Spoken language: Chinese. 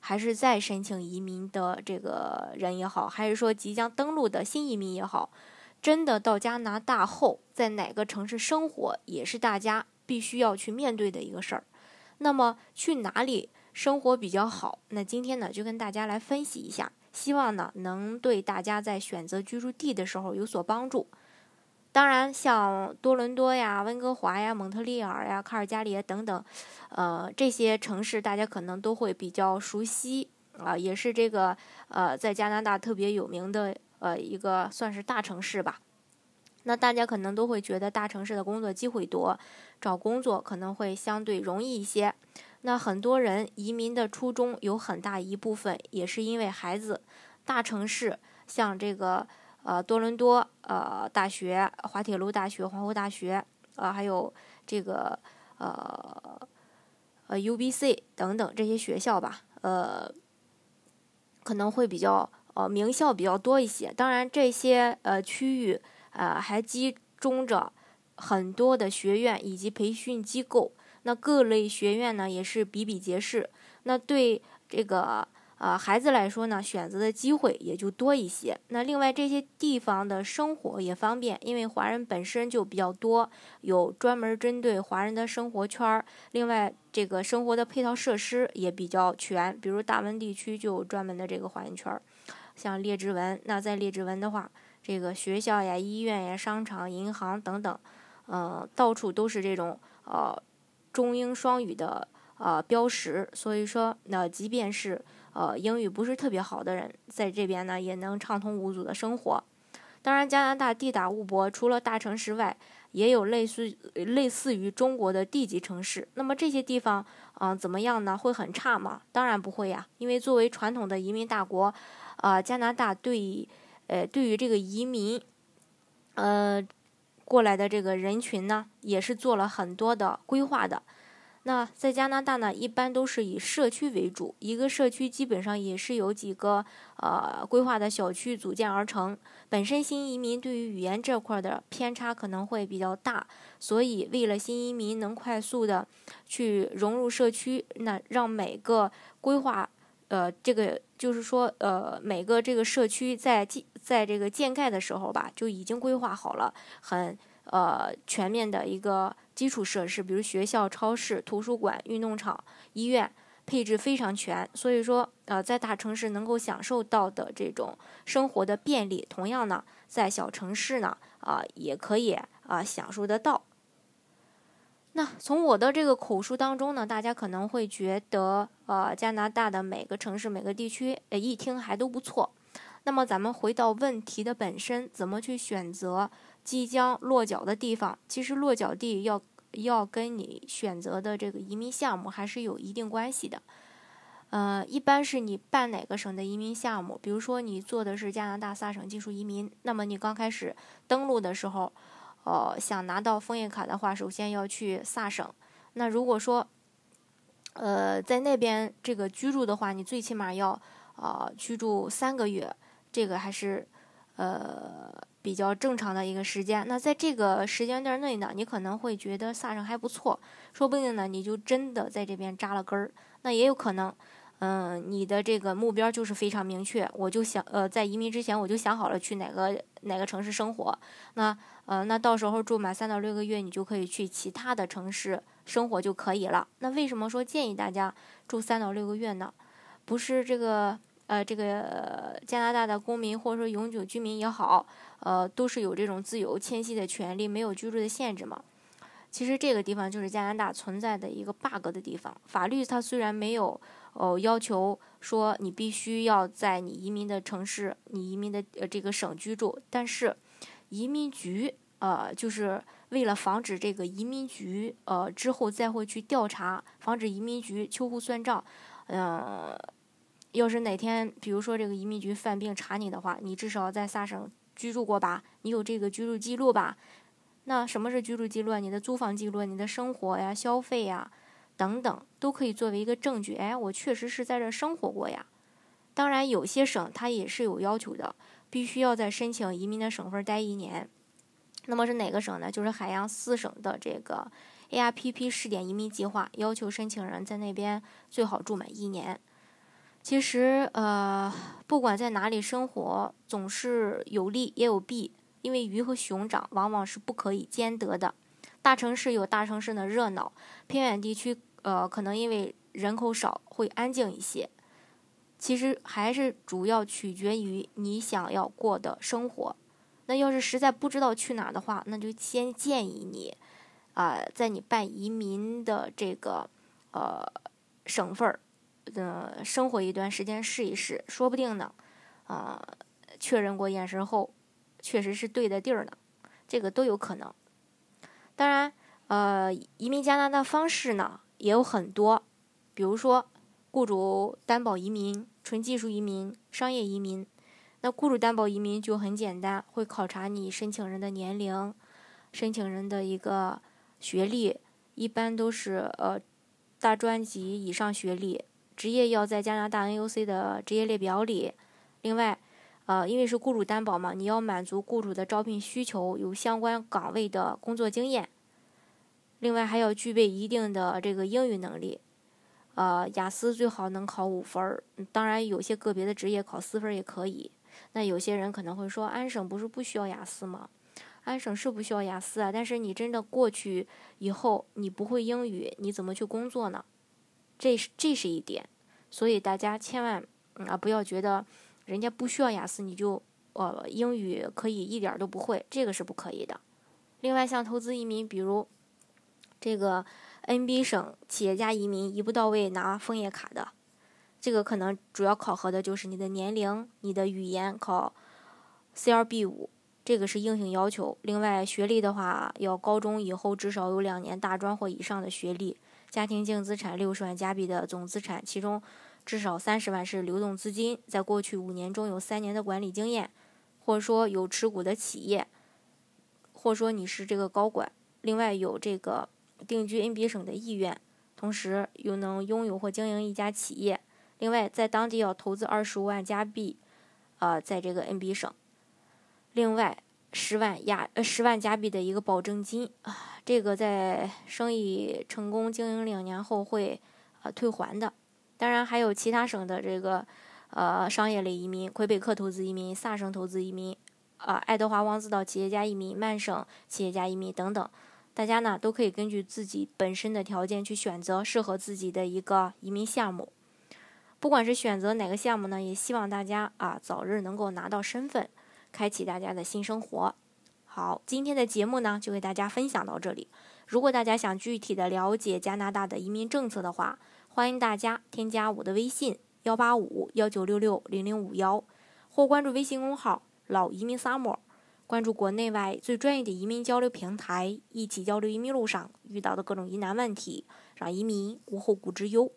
还是在申请移民的这个人也好，还是说即将登陆的新移民也好，真的到加拿大后，在哪个城市生活，也是大家必须要去面对的一个事儿。那么去哪里生活比较好？那今天呢，就跟大家来分析一下，希望呢能对大家在选择居住地的时候有所帮助。当然，像多伦多呀、温哥华呀、蒙特利尔呀、卡尔加里等等，呃，这些城市大家可能都会比较熟悉啊，也是这个呃，在加拿大特别有名的呃一个算是大城市吧。那大家可能都会觉得大城市的工作机会多，找工作可能会相对容易一些。那很多人移民的初衷有很大一部分也是因为孩子。大城市像这个。呃，多伦多呃大学、滑铁卢大学、皇后大学，呃，还有这个呃呃 UBC 等等这些学校吧，呃，可能会比较呃名校比较多一些。当然，这些呃区域呃还集中着很多的学院以及培训机构，那各类学院呢也是比比皆是。那对这个。呃，孩子来说呢，选择的机会也就多一些。那另外这些地方的生活也方便，因为华人本身就比较多，有专门针对华人的生活圈儿。另外，这个生活的配套设施也比较全，比如大温地区就有专门的这个华人圈儿，像列治文。那在列治文的话，这个学校呀、医院呀、商场、银行等等，嗯，到处都是这种呃中英双语的呃标识。所以说，那即便是呃，英语不是特别好的人，在这边呢也能畅通无阻的生活。当然，加拿大地大物博，除了大城市外，也有类似类似于中国的地级城市。那么这些地方，嗯，怎么样呢？会很差吗？当然不会呀，因为作为传统的移民大国，啊，加拿大对，呃，对于这个移民，呃，过来的这个人群呢，也是做了很多的规划的。那在加拿大呢，一般都是以社区为主，一个社区基本上也是由几个呃规划的小区组建而成。本身新移民对于语言这块的偏差可能会比较大，所以为了新移民能快速的去融入社区，那让每个规划呃这个就是说呃每个这个社区在建在这个建盖的时候吧，就已经规划好了很呃全面的一个。基础设施，比如学校、超市、图书馆、运动场、医院，配置非常全。所以说，呃，在大城市能够享受到的这种生活的便利，同样呢，在小城市呢，啊，也可以啊享受得到。那从我的这个口述当中呢，大家可能会觉得，呃，加拿大的每个城市、每个地区，呃，一听还都不错。那么，咱们回到问题的本身，怎么去选择即将落脚的地方？其实落脚地要。要跟你选择的这个移民项目还是有一定关系的，呃，一般是你办哪个省的移民项目，比如说你做的是加拿大萨省技术移民，那么你刚开始登陆的时候，呃，想拿到枫叶卡的话，首先要去萨省。那如果说，呃，在那边这个居住的话，你最起码要呃居住三个月，这个还是呃。比较正常的一个时间，那在这个时间段内呢，你可能会觉得萨上还不错，说不定呢，你就真的在这边扎了根儿。那也有可能，嗯，你的这个目标就是非常明确，我就想，呃，在移民之前我就想好了去哪个哪个城市生活。那，呃，那到时候住满三到六个月，你就可以去其他的城市生活就可以了。那为什么说建议大家住三到六个月呢？不是这个。呃，这个加拿大的公民或者说永久居民也好，呃，都是有这种自由迁徙的权利，没有居住的限制嘛。其实这个地方就是加拿大存在的一个 bug 的地方。法律它虽然没有哦要求说你必须要在你移民的城市、你移民的呃这个省居住，但是移民局呃就是为了防止这个移民局呃之后再会去调查，防止移民局秋后算账，嗯。要是哪天，比如说这个移民局犯病查你的话，你至少在萨省居住过吧？你有这个居住记录吧？那什么是居住记录？你的租房记录、你的生活呀、消费呀等等，都可以作为一个证据。哎，我确实是在这生活过呀。当然，有些省它也是有要求的，必须要在申请移民的省份待一年。那么是哪个省呢？就是海洋四省的这个 ARPP 试点移民计划，要求申请人在那边最好住满一年。其实，呃，不管在哪里生活，总是有利也有弊，因为鱼和熊掌往往是不可以兼得的。大城市有大城市的热闹，偏远地区，呃，可能因为人口少，会安静一些。其实还是主要取决于你想要过的生活。那要是实在不知道去哪儿的话，那就先建议你，啊，在你办移民的这个呃省份儿。呃，生活一段时间试一试，说不定呢，啊，确认过眼神后，确实是对的地儿呢，这个都有可能。当然，呃，移民加拿大方式呢也有很多，比如说雇主担保移民、纯技术移民、商业移民。那雇主担保移民就很简单，会考察你申请人的年龄、申请人的一个学历，一般都是呃大专及以上学历。职业要在加拿大 NUC 的职业列表里。另外，呃，因为是雇主担保嘛，你要满足雇主的招聘需求，有相关岗位的工作经验。另外，还要具备一定的这个英语能力。呃，雅思最好能考五分儿。当然，有些个别的职业考四分也可以。那有些人可能会说，安省不是不需要雅思吗？安省是不需要雅思啊，但是你真的过去以后，你不会英语，你怎么去工作呢？这是这是一点，所以大家千万啊不要觉得人家不需要雅思，你就呃英语可以一点都不会，这个是不可以的。另外，像投资移民，比如这个 NB 省企业家移民一步到位拿枫叶卡的，这个可能主要考核的就是你的年龄、你的语言考 CLB 五，这个是硬性要求。另外，学历的话要高中以后至少有两年大专或以上的学历。家庭净资产六十万加币的总资产，其中至少三十万是流动资金，在过去五年中有三年的管理经验，或说有持股的企业，或说你是这个高管，另外有这个定居 NB 省的意愿，同时又能拥有或经营一家企业，另外在当地要投资二十五万加币，呃，在这个 NB 省，另外。十万亚呃十万加币的一个保证金啊，这个在生意成功经营两年后会呃退还的。当然还有其他省的这个呃商业类移民，魁北克投资移民、萨省投资移民啊、爱德华王子岛企业家移民、曼省企业家移民等等，大家呢都可以根据自己本身的条件去选择适合自己的一个移民项目。不管是选择哪个项目呢，也希望大家啊早日能够拿到身份。开启大家的新生活。好，今天的节目呢，就给大家分享到这里。如果大家想具体的了解加拿大的移民政策的话，欢迎大家添加我的微信幺八五幺九六六零零五幺，或关注微信公号“老移民 summer”，关注国内外最专业的移民交流平台，一起交流移民路上遇到的各种疑难问题，让移民无后顾之忧。